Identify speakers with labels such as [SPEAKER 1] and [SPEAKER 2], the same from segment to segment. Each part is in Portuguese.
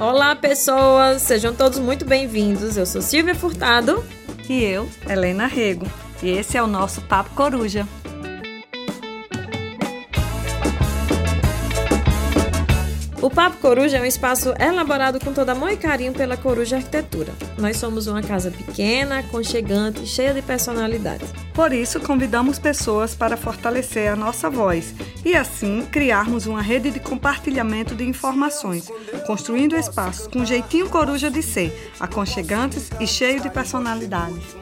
[SPEAKER 1] Olá, pessoas! Sejam todos muito bem-vindos. Eu sou Silvia Furtado.
[SPEAKER 2] E eu, Helena Rego. E esse é o nosso Papo Coruja.
[SPEAKER 1] Papo Coruja é um espaço elaborado com todo amor e carinho pela Coruja Arquitetura. Nós somos uma casa pequena, aconchegante, cheia de personalidade.
[SPEAKER 2] Por isso, convidamos pessoas para fortalecer a nossa voz e, assim, criarmos uma rede de compartilhamento de informações, construindo espaços com jeitinho coruja de ser, aconchegantes e cheios de personalidades.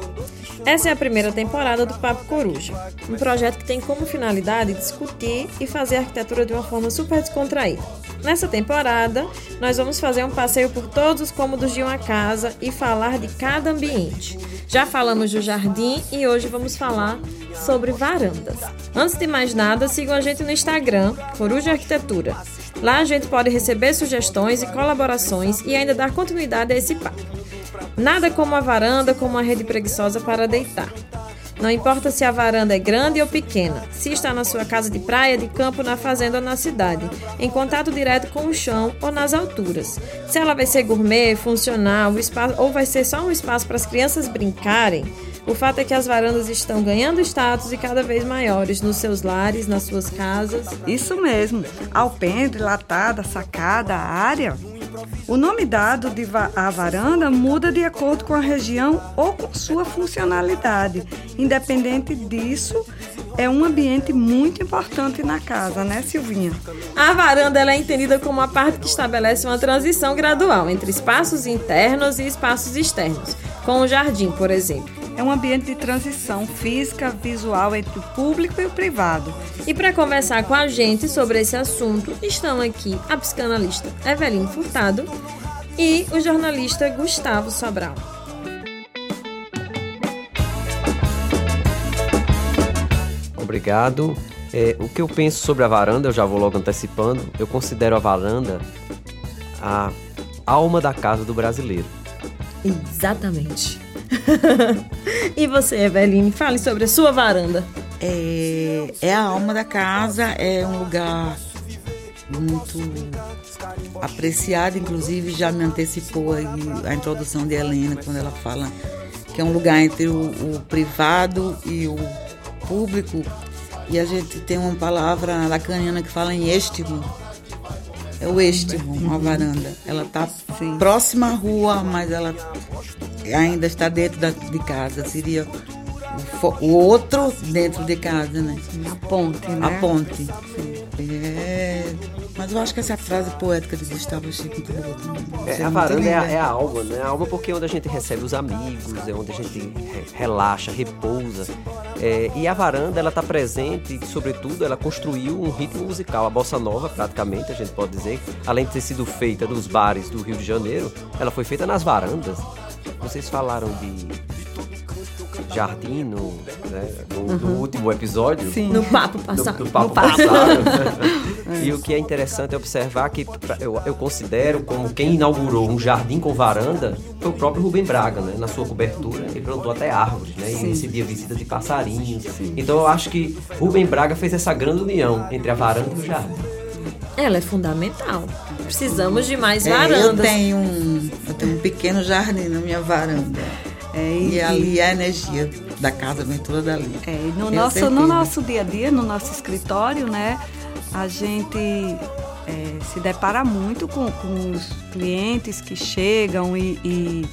[SPEAKER 1] Essa é a primeira temporada do Papo Coruja, um projeto que tem como finalidade discutir e fazer arquitetura de uma forma super descontraída. Nessa temporada, nós vamos fazer um passeio por todos os cômodos de uma casa e falar de cada ambiente. Já falamos do jardim e hoje vamos falar sobre varandas. Antes de mais nada, sigam a gente no Instagram, Coruja Arquitetura. Lá a gente pode receber sugestões e colaborações e ainda dar continuidade a esse papo. Nada como a varanda como uma rede preguiçosa para deitar. Não importa se a varanda é grande ou pequena, se está na sua casa de praia, de campo, na fazenda ou na cidade, em contato direto com o chão ou nas alturas. Se ela vai ser gourmet, funcional, espaço, ou vai ser só um espaço para as crianças brincarem, o fato é que as varandas estão ganhando status e cada vez maiores nos seus lares, nas suas casas.
[SPEAKER 2] Isso mesmo. Alpendre, latada, sacada, área. O nome dado de va à varanda muda de acordo com a região ou com sua funcionalidade. Independente disso, é um ambiente muito importante na casa, né, Silvinha?
[SPEAKER 1] A varanda é entendida como a parte que estabelece uma transição gradual entre espaços internos e espaços externos, com o jardim, por exemplo
[SPEAKER 2] é um ambiente de transição física, visual entre o público e o privado.
[SPEAKER 1] E para conversar com a gente sobre esse assunto, estão aqui a psicanalista Eveline Furtado e o jornalista Gustavo Sobral.
[SPEAKER 3] Obrigado. É, o que eu penso sobre a varanda, eu já vou logo antecipando, eu considero a varanda a alma da casa do brasileiro.
[SPEAKER 1] Exatamente. e você, Eveline, fale sobre a sua varanda.
[SPEAKER 4] É, é a alma da casa, é um lugar muito apreciado, inclusive já me antecipou a introdução de Helena quando ela fala que é um lugar entre o, o privado e o público. E a gente tem uma palavra lacaniana que fala em estimo. É o estimo, uma varanda. Ela está próxima à rua, mas ela ainda está dentro da, de casa, seria o, o, outro dentro de casa, né?
[SPEAKER 2] A ponte, né?
[SPEAKER 4] A ponte. É, mas eu acho que essa frase poética de Gustavo Chico muito boa
[SPEAKER 3] É, a varanda é a, é a, alma, né? A alma porque é onde a gente recebe os amigos, é onde a gente relaxa, repousa. É, e a varanda, ela está presente, sobretudo, ela construiu um ritmo musical. A bossa nova, praticamente, a gente pode dizer, além de ter sido feita nos bares do Rio de Janeiro, ela foi feita nas varandas. Vocês falaram de jardim no, né, no, uhum. no, último episódio.
[SPEAKER 1] Sim. No papo passado.
[SPEAKER 3] No, no papo, papo. passado. e o que é interessante é observar que eu, eu considero como quem inaugurou um jardim com varanda foi o próprio Rubem Braga, né? Na sua cobertura, ele plantou até árvores, né? E recebia visita de passarinhos. Sim. Então eu acho que Rubem Braga fez essa grande união entre a varanda e o jardim.
[SPEAKER 1] Ela é fundamental. Precisamos de mais é, varandas.
[SPEAKER 4] Eu tenho, um, eu tenho um pequeno jardim na minha varanda. É, e, e ali a energia da casa vem toda dali.
[SPEAKER 2] É, no, nosso, no nosso dia a dia, no nosso escritório, né, a gente é, se depara muito com, com, os clientes que chegam e, e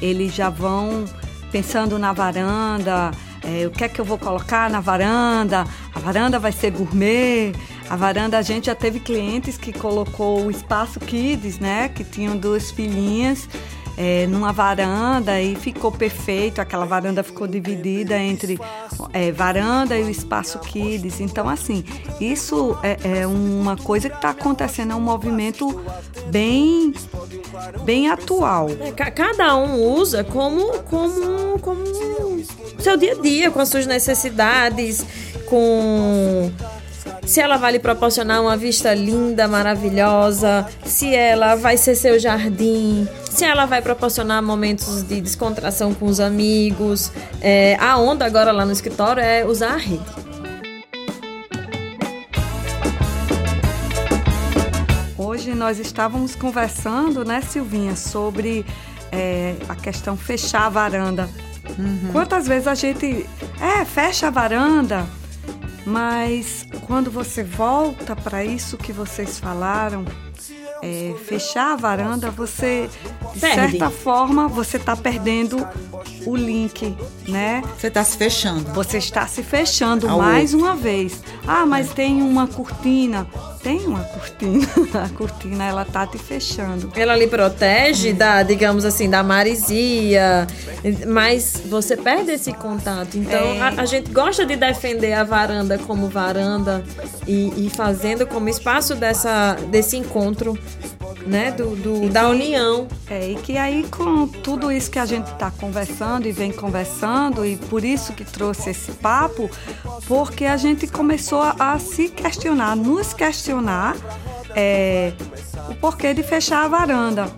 [SPEAKER 2] eles já vão pensando na varanda, é, o que é que eu vou colocar na varanda, a varanda vai ser gourmet, a varanda a gente já teve clientes que colocou o espaço kids, né, que tinham duas filhinhas é, numa varanda e ficou perfeito. Aquela varanda ficou dividida entre é, varanda e o espaço kids. Então, assim, isso é, é uma coisa que está acontecendo, é um movimento bem, bem atual.
[SPEAKER 1] É, cada um usa como, como, como seu dia a dia, com as suas necessidades, com se ela vai lhe proporcionar uma vista linda, maravilhosa, se ela vai ser seu jardim, se ela vai proporcionar momentos de descontração com os amigos. É, a onda agora lá no escritório é usar a rede.
[SPEAKER 2] Hoje nós estávamos conversando, né, Silvinha, sobre é, a questão fechar a varanda. Uhum. Quantas vezes a gente, é, fecha a varanda, mas quando você volta para isso que vocês falaram, é, fechar a varanda, você, de Perde. certa forma, você está perdendo o link, né?
[SPEAKER 4] Você está se fechando.
[SPEAKER 2] Você está se fechando Ao mais outro. uma vez. Ah, mas tem uma cortina tem uma cortina. A cortina, ela tá te fechando.
[SPEAKER 1] Ela lhe protege da, digamos assim, da marisia, mas você perde esse contato. Então, é. a, a, gente gosta de defender a varanda como varanda e, e fazendo como espaço dessa, desse encontro né, do, do da união.
[SPEAKER 2] É, e que aí com tudo isso que a gente está conversando e vem conversando, e por isso que trouxe esse papo, porque a gente começou a, a se questionar, nos questionar é, o porquê de fechar a varanda.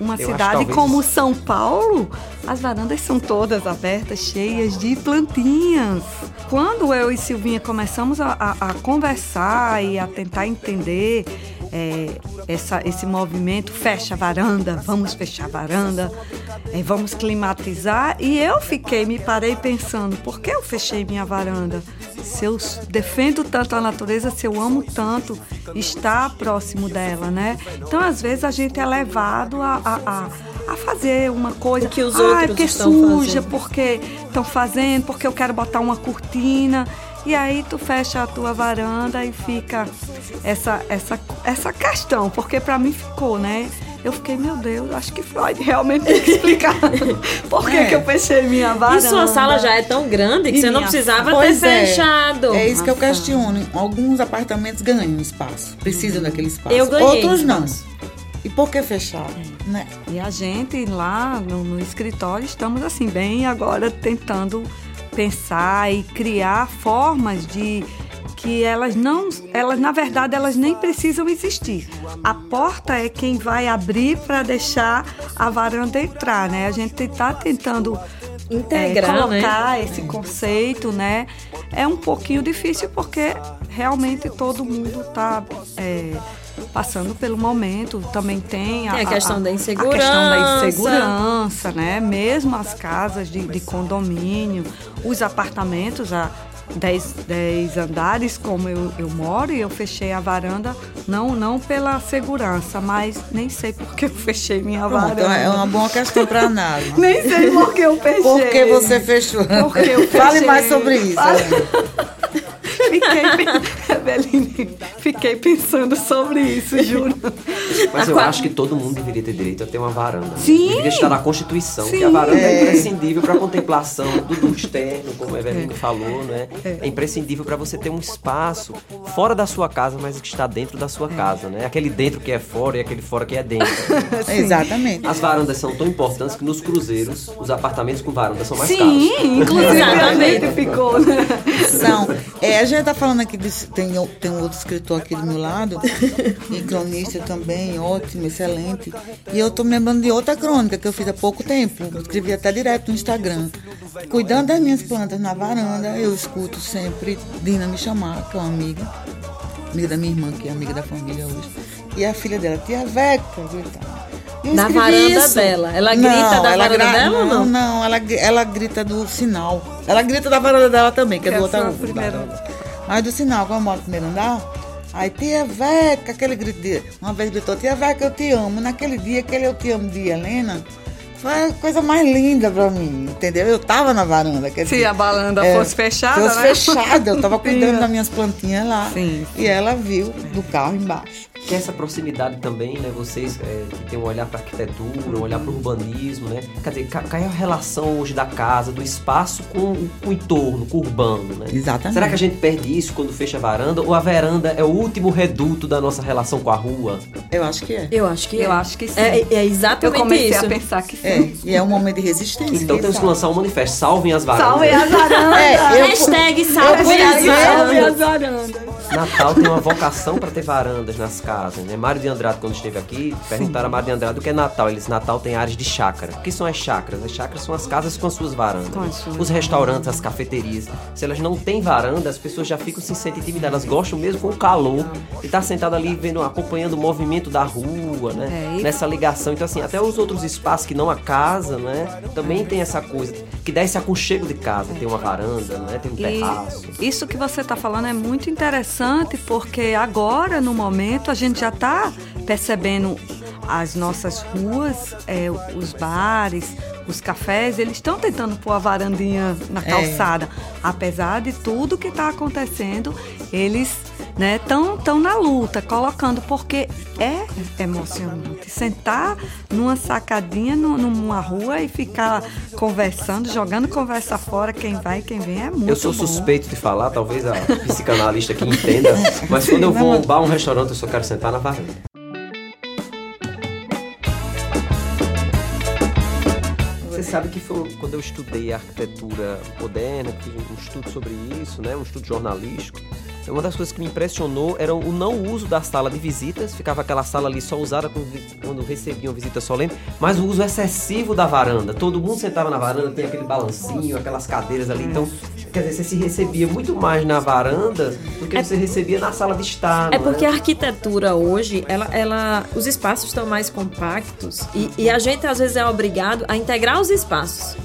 [SPEAKER 2] Uma Eu cidade talvez... como São Paulo, as varandas são todas abertas, cheias de plantinhas. Quando eu e Silvinha começamos a, a, a conversar e a tentar entender é, essa, esse movimento, fecha a varanda, vamos fechar a varanda, é, vamos climatizar. E eu fiquei, me parei pensando, por que eu fechei minha varanda? Se eu defendo tanto a natureza, se eu amo tanto estar próximo dela, né? Então, às vezes, a gente é levado a, a, a a fazer uma coisa
[SPEAKER 1] que os outros ah,
[SPEAKER 2] porque
[SPEAKER 1] estão
[SPEAKER 2] suja,
[SPEAKER 1] fazendo.
[SPEAKER 2] porque estão fazendo, porque eu quero botar uma cortina. E aí tu fecha a tua varanda e fica essa, essa, essa questão, porque para mim ficou, né? Eu fiquei, meu Deus, acho que Freud realmente tem que explicar por que, é. que eu fechei minha varanda.
[SPEAKER 1] E sua sala já é tão grande que e você não precisava ter é. fechado.
[SPEAKER 4] É isso que eu questiono. Alguns apartamentos ganham espaço, precisam daquele espaço.
[SPEAKER 1] Eu ganhei
[SPEAKER 4] Outros
[SPEAKER 1] espaço.
[SPEAKER 4] não. E por que fechar? É. Né?
[SPEAKER 2] E a gente lá no, no escritório estamos assim, bem agora tentando pensar e criar formas de que elas não, elas na verdade elas nem precisam existir. A porta é quem vai abrir para deixar a varanda entrar, né? A gente está tentando
[SPEAKER 1] integrar,
[SPEAKER 2] é, colocar
[SPEAKER 1] né?
[SPEAKER 2] esse conceito, né? É um pouquinho difícil porque realmente todo mundo está é, passando pelo momento. Também tem
[SPEAKER 1] a, tem a questão a, da insegurança. A
[SPEAKER 2] questão da insegurança, né? Mesmo as casas de, de condomínio, os apartamentos, a 10, 10 andares, como eu, eu moro, e eu fechei a varanda, não, não pela segurança, mas nem sei por que eu fechei minha Pronto, varanda.
[SPEAKER 4] É uma boa questão para análise.
[SPEAKER 2] nem sei por que eu fechei.
[SPEAKER 4] Por que você fechou?
[SPEAKER 2] Porque eu fechei.
[SPEAKER 4] Fale mais sobre isso. Fale...
[SPEAKER 2] Fiquei, fiquei pensando sobre isso, juro.
[SPEAKER 3] Mas eu acho que todo mundo deveria ter direito a ter uma varanda.
[SPEAKER 2] Sim.
[SPEAKER 3] Deveria estar na Constituição, Sim. que a varanda é, é imprescindível para a contemplação do, externo, como a Eveline é. falou, né? É, é imprescindível para você ter um espaço fora da sua casa, mas que está dentro da sua é. casa, né? Aquele dentro que é fora e aquele fora que é dentro.
[SPEAKER 4] Exatamente.
[SPEAKER 3] As varandas são tão importantes que nos cruzeiros, os apartamentos com varanda são mais
[SPEAKER 2] Sim,
[SPEAKER 3] caros.
[SPEAKER 2] Sim, inclusive a gente ficou, né?
[SPEAKER 4] São. É, a gente tá falando aqui, de, tem, tem um outro escritor aqui do meu lado, e cronista também, ótimo, excelente. E eu tô me lembrando de outra crônica que eu fiz há pouco tempo. Eu escrevi até direto no Instagram. Cuidando das minhas plantas na varanda, eu escuto sempre Dina me chamar, que é uma amiga, amiga da minha irmã, que é amiga da família hoje. E a filha dela, tia Veca,
[SPEAKER 1] na varanda isso. dela. Ela grita não, da varanda gra... dela ou não?
[SPEAKER 4] Não, ela, ela grita do sinal. Ela grita da varanda dela também, que é do outro Mas do sinal, eu moro no primeiro andar, aí tia Veca, aquele grito de... Uma vez gritou, tia Veca, eu te amo. Naquele dia, aquele eu te amo de Helena, foi a coisa mais linda pra mim, entendeu? Eu tava na varanda. Quer
[SPEAKER 2] Se dizer, a varanda é, fosse fechada,
[SPEAKER 4] fosse
[SPEAKER 2] né?
[SPEAKER 4] fechada, eu tava cuidando das minhas plantinhas lá. Sim, sim. E ela viu do carro embaixo
[SPEAKER 3] que essa proximidade também, né? Vocês é, que têm um olhar para arquitetura, um olhar para o urbanismo, né? Quer dizer, qual é a relação hoje da casa, do espaço com, com o entorno, com o urbano, né?
[SPEAKER 4] Exatamente.
[SPEAKER 3] Será que a gente perde isso quando fecha a varanda? Ou a varanda é o último reduto da nossa relação com a rua?
[SPEAKER 4] Eu acho que é.
[SPEAKER 1] Eu acho que
[SPEAKER 2] Eu
[SPEAKER 1] é.
[SPEAKER 2] acho que sim.
[SPEAKER 1] É, é exatamente
[SPEAKER 2] Eu comecei
[SPEAKER 1] isso.
[SPEAKER 2] a pensar que sim.
[SPEAKER 4] É, e é um momento de resistência.
[SPEAKER 3] Então temos que lançar um manifesto. Salvem as varandas.
[SPEAKER 2] Salvem as varandas.
[SPEAKER 1] É, Hashtag salvem as varandas.
[SPEAKER 2] Salvem as varandas.
[SPEAKER 3] Natal tem uma vocação para ter varandas nas casas, né? Mário de Andrade, quando esteve aqui, perguntaram a Mário de Andrade o que é Natal. Ele disse, Natal tem áreas de chácara. O que são as chácaras? As chácaras são as casas com as suas varandas.
[SPEAKER 2] Suas
[SPEAKER 3] Os restaurantes, as cafeterias. Se elas não têm varanda, as pessoas já ficam se sentem intimidadas. Elas gostam mesmo com o calor. E tá sentado ali vendo, acompanhando o movimento da rua, né?
[SPEAKER 2] É, e-
[SPEAKER 3] Nessa ligação. Então, assim, até os outros espaços que não a casa, né? Também tem essa coisa que dá esse aconchego de casa. Tem uma varanda, né? Tem um terraço.
[SPEAKER 2] E isso que você está falando é muito interessante, porque agora, no momento, a gente já está percebendo as nossas ruas, é, os bares, os cafés, eles estão tentando pôr a varandinha na
[SPEAKER 4] É.
[SPEAKER 2] calçada. Apesar de tudo que está acontecendo, eles estão tão na luta, colocando, porque é emocionante. Sentar numa sacadinha nu- numa rua e ficar conversando, jogando conversa fora, quem vai, quem vem, é muito
[SPEAKER 3] Eu sou
[SPEAKER 2] bom.
[SPEAKER 3] suspeito de falar, talvez a psicanalista aqui entenda, mas quando eu vou a um bar, um restaurante, eu só quero sentar na varanda. Você sabe que foi quando eu estudei arquitetura moderna, fiz um estudo sobre isso, né, um estudo jornalístico. Uma das coisas que me impressionou era o não uso da sala de visitas, ficava aquela sala ali só usada quando, quando recebiam visita solene, mas o uso excessivo da varanda. Todo mundo sentava na varanda, tem aquele balancinho, aquelas cadeiras ali. Então, quer dizer, você se recebia muito mais na varanda do que você recebia na sala de estar.
[SPEAKER 1] É
[SPEAKER 3] não
[SPEAKER 1] porque a arquitetura hoje, ela, ela, os espaços estão mais compactos e, e a gente às vezes é obrigado a integrar os espaços.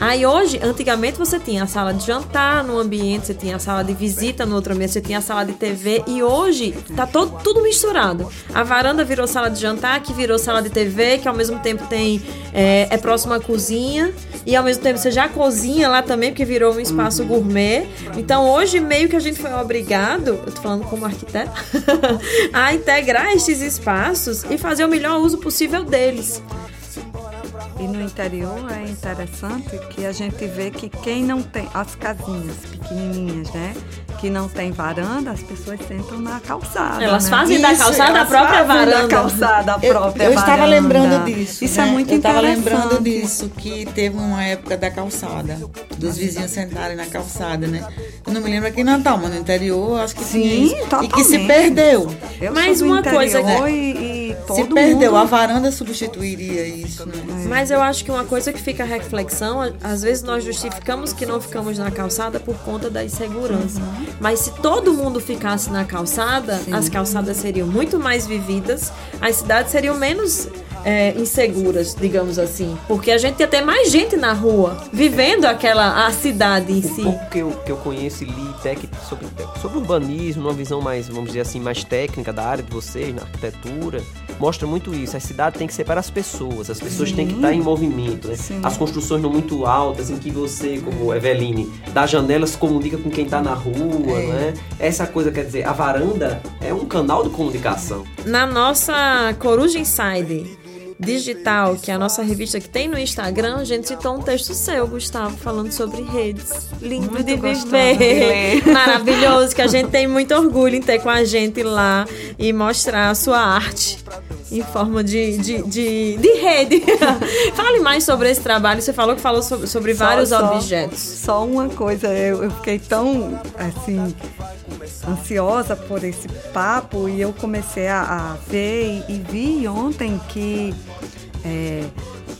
[SPEAKER 1] Aí hoje, antigamente você tinha a sala de jantar no ambiente, você tinha a sala de visita no outro ambiente, você tinha a sala de TV e hoje tá todo, tudo misturado. A varanda virou sala de jantar, que virou sala de TV, que ao mesmo tempo tem é, é próximo à cozinha e ao mesmo tempo você já cozinha lá também, porque virou um espaço gourmet. Então hoje meio que a gente foi obrigado, eu tô falando como arquiteto, a integrar estes espaços e fazer o melhor uso possível deles.
[SPEAKER 2] E no interior é interessante que a gente vê que quem não tem as casinhas pequenininhas, né? Que não tem varanda, as pessoas sentam na calçada.
[SPEAKER 1] Elas
[SPEAKER 2] né?
[SPEAKER 1] fazem da
[SPEAKER 4] Isso,
[SPEAKER 1] calçada a
[SPEAKER 2] Elas
[SPEAKER 1] própria
[SPEAKER 2] fazem da
[SPEAKER 1] varanda.
[SPEAKER 2] calçada a
[SPEAKER 4] Eu,
[SPEAKER 2] própria
[SPEAKER 4] eu estava
[SPEAKER 2] varanda.
[SPEAKER 4] lembrando disso.
[SPEAKER 2] Isso é
[SPEAKER 4] né?
[SPEAKER 2] muito
[SPEAKER 4] Eu estava
[SPEAKER 2] interessante.
[SPEAKER 4] lembrando disso, que teve uma época da calçada, dos vizinhos sentarem na calçada, né? Eu não me lembro aqui em Natal, mas no interior, acho que
[SPEAKER 2] Sim,
[SPEAKER 4] tinha. E que se perdeu.
[SPEAKER 2] Eu
[SPEAKER 1] Mas uma coisa, né?
[SPEAKER 2] E, e todo
[SPEAKER 4] se perdeu.
[SPEAKER 2] mundo-
[SPEAKER 4] A varanda substituiria isso, né?
[SPEAKER 1] Mas eu acho que uma coisa que fica a reflexão, às vezes nós justificamos que não ficamos na calçada por conta da insegurança. Mas se todo mundo ficasse na calçada, as calçadas seriam muito mais vividas, as cidades seriam menos é, inseguras, digamos assim. Porque a gente ia ter mais gente na rua, vivendo aquela a cidade em
[SPEAKER 3] O
[SPEAKER 1] si.
[SPEAKER 3] pouco que eu, que eu conheço e li tec, sobre, sobre urbanismo, numa visão mais, vamos dizer assim, mais técnica da área de vocês, na arquitetura, mostra muito isso. A cidade tem que ser para as pessoas, as pessoas têm que estar em movimento. Né?
[SPEAKER 2] Sim.
[SPEAKER 3] As construções não muito altas, em que você, como Eveline, da janela se comunica com quem está na rua,
[SPEAKER 4] É.
[SPEAKER 3] né? Essa coisa, quer dizer, a varanda é um canal de comunicação.
[SPEAKER 1] Na nossa Coruja Inside digital, que é a nossa revista que tem no Instagram, a gente citou um texto seu, Gustavo, falando sobre redes. Lindo
[SPEAKER 2] Muito
[SPEAKER 1] de viver.
[SPEAKER 2] de.
[SPEAKER 1] Maravilhoso, que a gente tem muito orgulho em ter com a gente lá e mostrar a sua arte em forma de, de, de, de rede. Fale mais sobre esse trabalho. Você falou que falou sobre, sobre
[SPEAKER 2] Só-
[SPEAKER 1] vários
[SPEAKER 2] só-
[SPEAKER 1] objetos.
[SPEAKER 2] Só uma coisa, eu, eu fiquei tão assim ansiosa por esse papo e eu comecei a, a ver e, e vi ontem que é,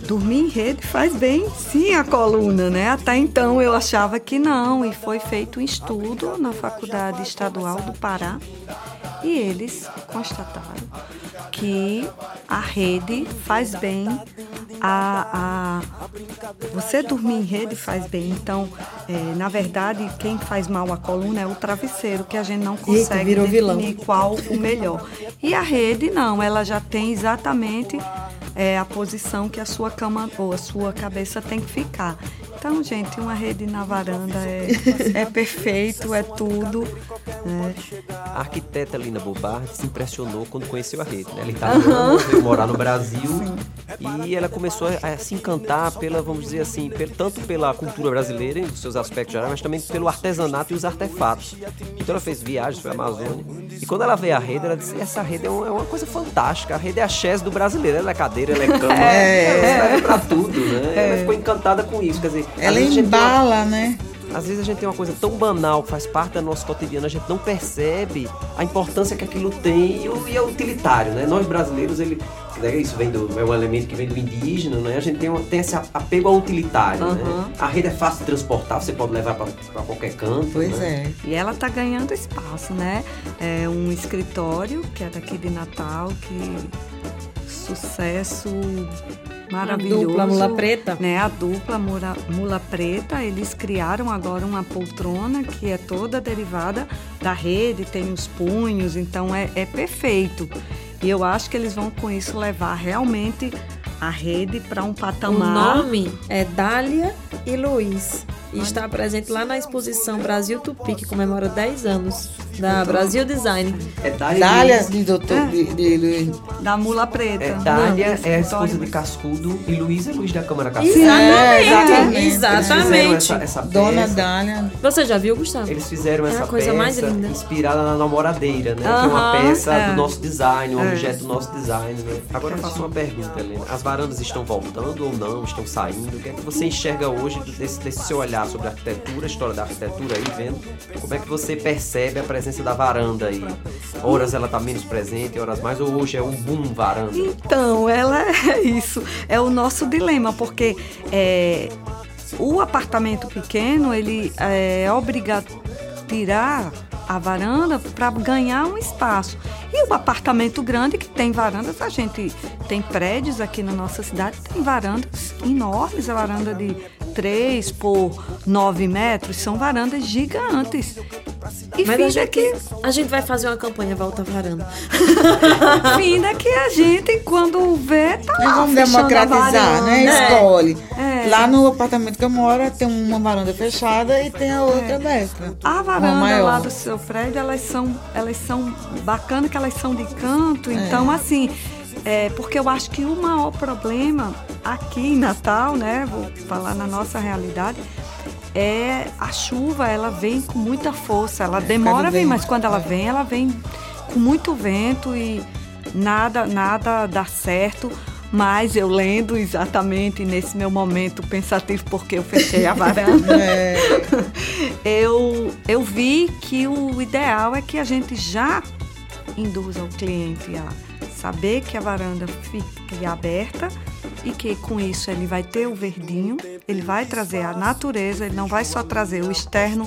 [SPEAKER 2] dormir em rede faz bem sim a coluna, né? Até então eu achava que não e foi feito um estudo na Faculdade Estadual do Pará e eles constataram que a rede faz bem a, a você dormir em rede faz bem. Então, é, na verdade, quem faz mal à coluna é o travesseiro, que a gente não consegue
[SPEAKER 1] vilão.
[SPEAKER 2] definir qual o melhor. E a rede não, ela já tem exatamente é, a posição que a sua cama ou a sua cabeça tem que ficar. Então, gente, uma rede na varanda é, é perfeito, é tudo. né?
[SPEAKER 3] A arquiteta Lina Bobar se impressionou quando conheceu a rede. Né? Ela italiana, veio morar no Brasil e ela começou a, se encantar pela, vamos dizer assim, tanto pela cultura brasileira, em seus aspectos gerais, mas também pelo artesanato e os artefatos. Então ela fez viagens para a Amazônia. E quando ela veio a rede, ela disse: essa rede é, é uma coisa fantástica. A rede é a chess do brasileiro. Ela é cadeira, ela é cama,
[SPEAKER 4] É.
[SPEAKER 3] ela serve para tudo. Né? Ela ficou encantada com isso. Quer dizer,
[SPEAKER 4] Ela
[SPEAKER 3] vezes a gente tem uma-
[SPEAKER 4] embala, né?
[SPEAKER 3] às vezes a gente tem uma coisa tão banal que faz parte do nosso cotidiano, a gente não percebe a importância que aquilo tem e, é utilitário, né? Nós brasileiros, ele, né, isso vem do, é um elemento que vem do indígena, né? A gente tem, uma, tem esse apego ao utilitário, uhum. né? A rede é fácil de transportar, você pode levar para qualquer canto.
[SPEAKER 2] Pois
[SPEAKER 3] né?
[SPEAKER 2] é. E ela está ganhando espaço, né? É um escritório que é daqui de Natal, que sucesso maravilhoso.
[SPEAKER 1] A dupla Mula Preta.
[SPEAKER 2] Né? A dupla Mula, Mula Preta, eles criaram agora uma poltrona que é toda derivada da rede, tem os punhos, então é, é perfeito. E eu acho que eles vão com isso levar realmente a rede para um patamar.
[SPEAKER 1] O nome é Dália e Luiz e está presente lá na exposição Brasil Tupi, que comemora 10 anos da Brasil Design.
[SPEAKER 3] É Dália,
[SPEAKER 4] Dália de doutor é. de, de,
[SPEAKER 2] de, da Mula Preta.
[SPEAKER 3] É, Dália é a esposa de Cascudo e Luiz é Luiz da Câmara Cascudo.
[SPEAKER 1] Exatamente. É, exatamente.
[SPEAKER 3] Essa, essa
[SPEAKER 4] Dona Dália.
[SPEAKER 1] Você já viu, Gustavo?
[SPEAKER 3] Eles fizeram é essa coisa peça mais linda. inspirada na namoradeira, né? Uh -huh, que é uma peça é. do nosso design, um é. objeto do nosso design. Né? Agora eu faço uma pergunta, Helena. As varandas estão voltando ou não? Estão saindo? O que é que você enxerga hoje desse, desse seu olhar sobre a arquitetura, a história da arquitetura aí, vendo como é que você percebe a presença da varanda aí? Horas ela tá menos presente, horas mais, ou hoje é um boom varanda?
[SPEAKER 2] Então, ela é isso. É o nosso dilema, porque é, o apartamento pequeno, ele é obrigado a tirar a varanda para ganhar um espaço. E o apartamento grande que tem varandas, a gente tem prédios aqui na nossa cidade, tem varandas enormes, a varanda de 3 por 9 metros, são varandas gigantes.
[SPEAKER 1] E Mas a gente, que... a gente vai fazer uma campanha Volta Varanda.
[SPEAKER 2] Finda que a gente, quando vê, tá
[SPEAKER 4] lá, Vamos democratizar, né? É. Escolhe. É. Lá no apartamento que eu moro, tem uma varanda fechada e tem a outra é. aberta.
[SPEAKER 2] A varanda lá do seu prédio, elas são, elas são bacanas que elas são de canto. É. Então, assim, é, porque eu acho que o maior problema aqui em Natal, né? Vou falar na nossa realidade, é a chuva, ela vem com muita força. Ela é, demora a vir, mas quando ela vem, ela vem com muito vento e nada, nada dá certo. Mas eu lendo exatamente nesse meu momento pensativo, porque eu fechei a varanda, é. eu, eu vi que o ideal é que a gente já induza o cliente a saber que a varanda fique aberta e que com isso ele vai ter o verdinho, ele vai trazer a natureza, ele não vai só trazer o externo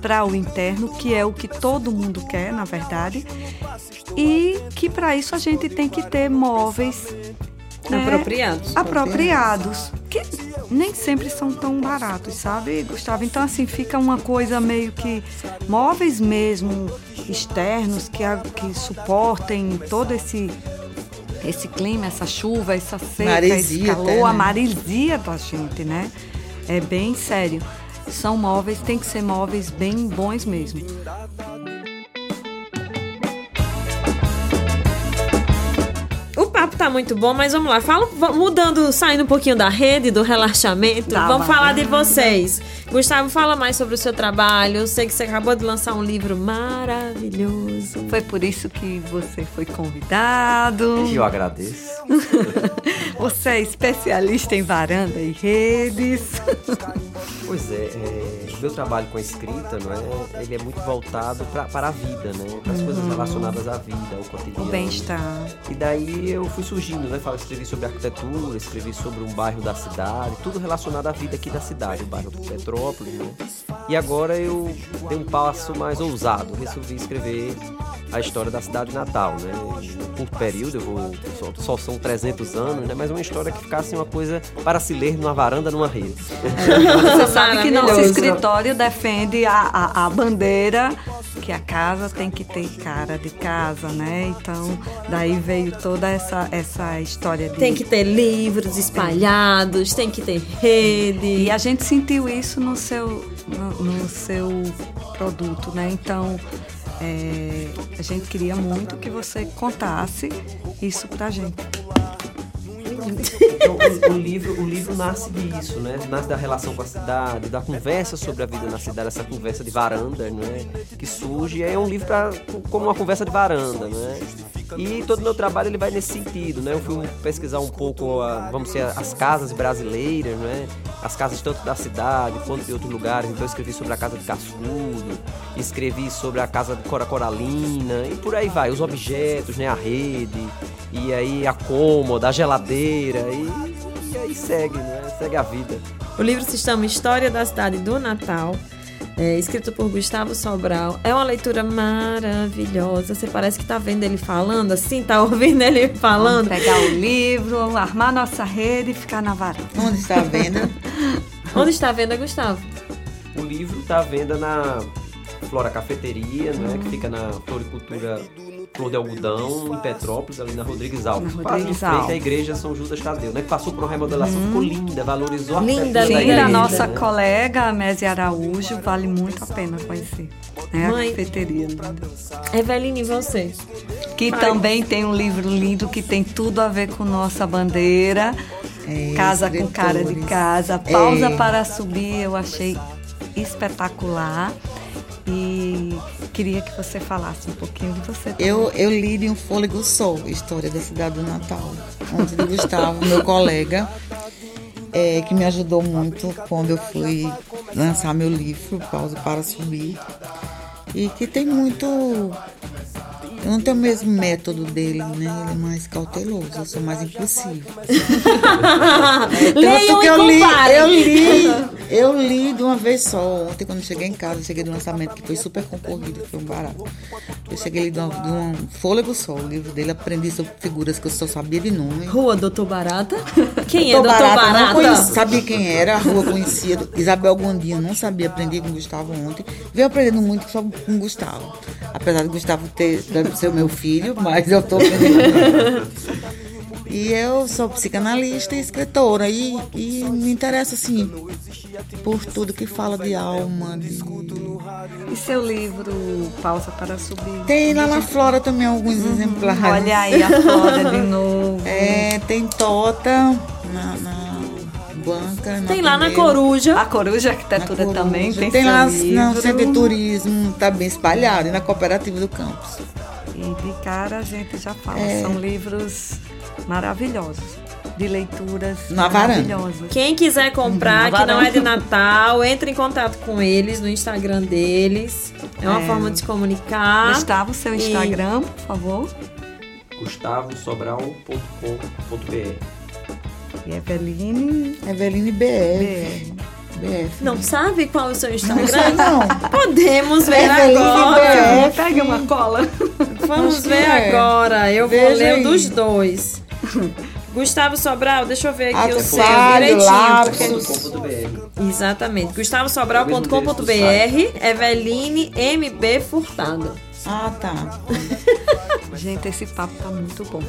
[SPEAKER 2] para o interno, que é o que todo mundo quer, na verdade, e que para isso a gente tem que ter móveis
[SPEAKER 1] né, apropriados.
[SPEAKER 2] Apropriados, que nem sempre são tão baratos, sabe, Gustavo? Então, assim, fica uma coisa meio que móveis mesmo externos que, que suportem todo esse esse clima, essa chuva, essa seca, maresia, esse calor, até, né? a maresia da gente, né? É bem sério. São móveis, tem que ser móveis bem bons mesmo.
[SPEAKER 1] Tá muito bom, mas vamos lá. Fala, mudando, saindo um pouquinho da rede, do relaxamento. Tá, vamos falar de vocês. Gustavo, fala mais sobre o seu trabalho. Eu sei que você acabou de lançar um livro maravilhoso.
[SPEAKER 2] Foi por isso que você foi convidado.
[SPEAKER 3] Eu agradeço.
[SPEAKER 2] você é especialista em varanda e redes.
[SPEAKER 3] Pois é, é meu trabalho com a escrita, não é, ele é muito voltado pra, para a vida, né? Para as uhum. coisas relacionadas à vida, ao cotidiano.
[SPEAKER 2] O bem-estar.
[SPEAKER 3] E daí eu fui surgindo, né? Falo, escrevi sobre arquitetura, escrevi sobre um bairro da cidade, tudo relacionado à vida aqui da cidade, o bairro do Petrópolis, né? E agora eu dei um passo mais ousado, resolvi escrever a história da cidade natal, né? Em curto período, eu vou só, só, são 300 anos, né? Mas uma história que ficasse uma coisa para se ler numa varanda, numa rede.
[SPEAKER 2] Você sabe que nosso escritório defende a, a, a bandeira que a casa tem que ter cara de casa, né? Então, daí veio toda essa, essa história de...
[SPEAKER 1] Tem que ter livros espalhados, tem que ter rede.
[SPEAKER 2] E a gente sentiu isso no seu, no, no seu produto, né? Então, é, a gente queria muito que você contasse isso pra gente.
[SPEAKER 3] Então, o, o, livro, o livro nasce disso, né? Nasce da relação com a cidade, da conversa sobre a vida na cidade, essa conversa de varanda, né? Que surge. É um livro pra, como uma conversa de varanda, né? E todo o meu trabalho ele vai nesse sentido, né? Eu fui pesquisar um pouco, a, vamos ser as casas brasileiras, né? As casas tanto da cidade quanto de outros lugares. Então eu escrevi sobre a casa de Cascudo, escrevi sobre a casa de Cora Coralina e por aí vai, os objetos, né? A rede, e aí a cômoda, a geladeira, e, e aí segue, né? Segue a vida.
[SPEAKER 1] O livro se chama História da Cidade do Natal. É, escrito por Gustavo Sobral. É uma leitura maravilhosa. Você parece que tá vendo ele falando, assim, tá ouvindo ele falando.
[SPEAKER 2] Vamos pegar o livro, armar nossa rede e ficar na varanda.
[SPEAKER 4] Onde está a venda?
[SPEAKER 1] Onde está a venda, Gustavo?
[SPEAKER 3] O livro está à venda na Flora Cafeteria, né, que fica na Floricultura Flor de Algodão, em Petrópolis, ali na Rodrigues Alves.
[SPEAKER 2] Na
[SPEAKER 3] Quase em
[SPEAKER 2] Rodrigues
[SPEAKER 3] frente à igreja São Judas Tadeu, né? Que passou por uma remodelação, ficou linda, valorizou a
[SPEAKER 1] Linda, linda,
[SPEAKER 3] igreja,
[SPEAKER 2] a nossa
[SPEAKER 3] né?
[SPEAKER 2] colega a Mésia Araújo, vale muito a pena conhecer. É
[SPEAKER 1] Mãe.
[SPEAKER 2] a cafeteria.
[SPEAKER 1] Eveline, e você?
[SPEAKER 2] Que também tem um livro lindo que tem tudo a ver com nossa bandeira.
[SPEAKER 4] É,
[SPEAKER 2] casa com cara de casa. Pausa
[SPEAKER 4] É.
[SPEAKER 2] para subir, eu achei espetacular. E queria que você falasse um pouquinho de você também.
[SPEAKER 4] Eu, eu li de um fôlego só, História da Cidade do Natal, onde de Gustavo, meu colega, é, que me ajudou muito quando eu fui lançar meu livro, Pausa para Subir, e que tem muito. Eu não tenho o mesmo método dele, né? Ele é mais cauteloso, eu sou mais impulsivo.
[SPEAKER 1] Leiam
[SPEAKER 4] Tanto que
[SPEAKER 1] e
[SPEAKER 4] eu li, eu li, eu li de uma vez só. Ontem, quando cheguei em casa, cheguei do lançamento, que foi super concorrido, foi um barato. Eu cheguei de, uma- de um fôlego só, o livro dele, aprendi sobre figuras que eu só sabia de nome.
[SPEAKER 1] Rua Doutor Barata. Quem é
[SPEAKER 4] Doutor
[SPEAKER 1] Doutor
[SPEAKER 4] Barata,
[SPEAKER 1] Barata?
[SPEAKER 4] não conhecia, sabia quem era, a rua conhecia. Isabel Gondinho, não sabia, aprendi com o Gustavo ontem. Venho aprendendo muito só com o Gustavo. Apesar de Gustavo ter, deve ser o meu filho, mas eu estou aprendendo. E eu sou psicanalista e escritora e, e me interessa assim por tudo que fala de alma. de-
[SPEAKER 2] E seu livro, Pausa para Subir?
[SPEAKER 4] Tem lá na Flora também alguns exemplares.
[SPEAKER 2] Olha aí a Flora de novo.
[SPEAKER 4] É, tem Tota na, na banca. na
[SPEAKER 1] Tem lá na
[SPEAKER 4] primeira.
[SPEAKER 1] Coruja.
[SPEAKER 2] A Coruja
[SPEAKER 4] Na
[SPEAKER 2] Arquitetura
[SPEAKER 4] Coruja.
[SPEAKER 2] também tem,
[SPEAKER 4] tem lá no Centro de Turismo, tá bem espalhado, e na Cooperativa do Campus.
[SPEAKER 2] E de cara a gente já fala,
[SPEAKER 4] É.
[SPEAKER 2] são livros maravilhosos, de leituras
[SPEAKER 4] Na varanda.
[SPEAKER 2] maravilhosas.
[SPEAKER 1] Quem quiser comprar, que não é de Natal, entre em contato com eles no Instagram deles. É uma
[SPEAKER 2] É.
[SPEAKER 1] forma de se comunicar.
[SPEAKER 2] Gustavo, seu
[SPEAKER 1] E-
[SPEAKER 2] Instagram, por favor.
[SPEAKER 3] gustavosobral.com.br
[SPEAKER 2] E Eveline
[SPEAKER 4] Eveline BF.
[SPEAKER 2] BR.
[SPEAKER 4] BF.
[SPEAKER 1] Não sabe qual é o seu
[SPEAKER 4] Não
[SPEAKER 1] Instagram?
[SPEAKER 4] sei não.
[SPEAKER 1] Podemos ver
[SPEAKER 4] Eveline
[SPEAKER 1] agora.
[SPEAKER 4] BF.
[SPEAKER 2] Pega uma cola.
[SPEAKER 1] Vamos
[SPEAKER 4] Acho
[SPEAKER 1] ver
[SPEAKER 4] é.
[SPEAKER 1] agora. Eu vou
[SPEAKER 4] Veja
[SPEAKER 1] ler o
[SPEAKER 4] aí.
[SPEAKER 1] dos dois. Gustavo Sobral, deixa eu ver aqui o seu
[SPEAKER 4] Atalho,
[SPEAKER 1] direitinho. porque- Exatamente. gustavosobral.com.br
[SPEAKER 3] do
[SPEAKER 1] Eveline MB Furtado.
[SPEAKER 4] Ah, tá.
[SPEAKER 2] Gente, esse papo tá muito bom.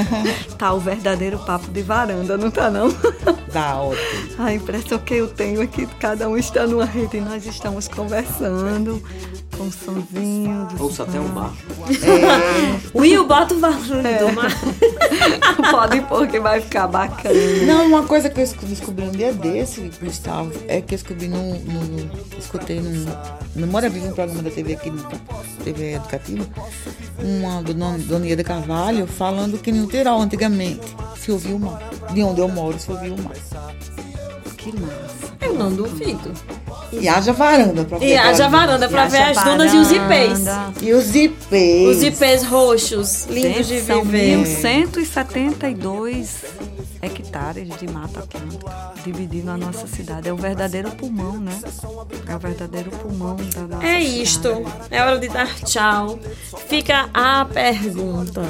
[SPEAKER 2] tá o verdadeiro papo de varanda, não tá não?
[SPEAKER 4] Dá ótimo.
[SPEAKER 2] A impressão que eu tenho é que cada um está numa rede e nós estamos conversando com um sonzinho. do
[SPEAKER 3] Ouça até o mar.
[SPEAKER 1] Will, bota o barulho
[SPEAKER 2] É.
[SPEAKER 1] do mar.
[SPEAKER 2] Pode pôr que vai ficar bacana.
[SPEAKER 4] Não, uma coisa que eu descobri um dia desse, Gustavo, é que eu descobri no. no escutei no Memória Viva, um programa da TV aqui, no, TV Educativa, uma do nome Dona Ieda Carvalho, falando que no Tirol, antigamente, se ouvia o mar. De onde eu moro, se ouvia o mar.
[SPEAKER 2] Que massa.
[SPEAKER 1] Eu não duvido.
[SPEAKER 4] E haja varanda pra ver.
[SPEAKER 1] E haja varanda pra ver as dunas e os ipês.
[SPEAKER 4] E os ipês.
[SPEAKER 1] Os ipês roxos, lindos de
[SPEAKER 2] Gente, são
[SPEAKER 1] viver.
[SPEAKER 2] 1.172 hectares de mata atlântica dividindo a nossa cidade. É o verdadeiro pulmão, né? É o verdadeiro pulmão da nossa
[SPEAKER 1] É
[SPEAKER 2] cidade.
[SPEAKER 1] isto. É hora de dar tchau. Fica a pergunta: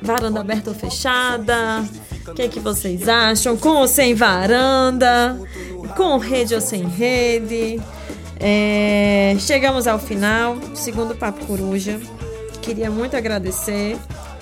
[SPEAKER 1] varanda aberta ou fechada? O que, é que vocês acham? Com ou sem varanda? Com rede ou sem rede? É, chegamos ao final do segundo Papo Coruja. Queria muito agradecer.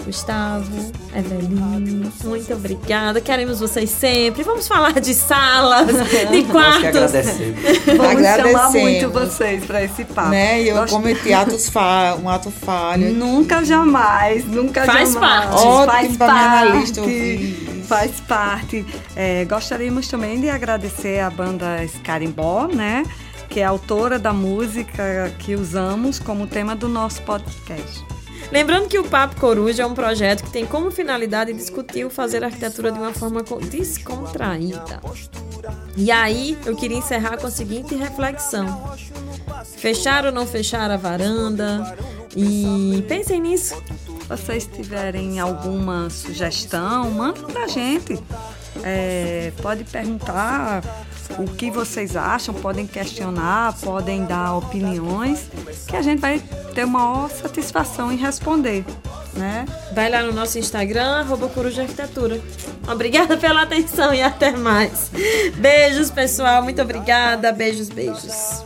[SPEAKER 1] Gustavo, Eveline, muito obrigada. Queremos vocês sempre. Vamos falar de salas, de
[SPEAKER 3] Nós que
[SPEAKER 1] quartos.
[SPEAKER 3] agradecemos.
[SPEAKER 2] Vamos chamar muito vocês para esse papo.
[SPEAKER 4] Né? E eu
[SPEAKER 2] Gosto-
[SPEAKER 4] cometi atos fa um ato falho.
[SPEAKER 2] Nunca jamais, nunca
[SPEAKER 1] Faz
[SPEAKER 2] jamais.
[SPEAKER 1] parte.
[SPEAKER 4] Ótimo pra minha analista ouvir.
[SPEAKER 2] Faz parte. É, gostaríamos também de agradecer a banda Scarimbó, né? Que é autora da música que usamos como tema do nosso podcast.
[SPEAKER 1] Lembrando que o Papo Coruja é um projeto que tem como finalidade discutir o fazer arquitetura de uma forma descontraída. E aí, eu queria encerrar com a seguinte reflexão: fechar ou não fechar a varanda? E pensem nisso.
[SPEAKER 2] Se vocês tiverem alguma sugestão, manda pra gente. É, pode perguntar o que vocês acham, podem questionar, podem dar opiniões, que a gente vai ter maior satisfação em responder. Né?
[SPEAKER 1] Vai lá no nosso Instagram, arroba Coruja Arquitetura. Obrigada pela atenção e até mais. Beijos, pessoal. Muito obrigada. Beijos, beijos.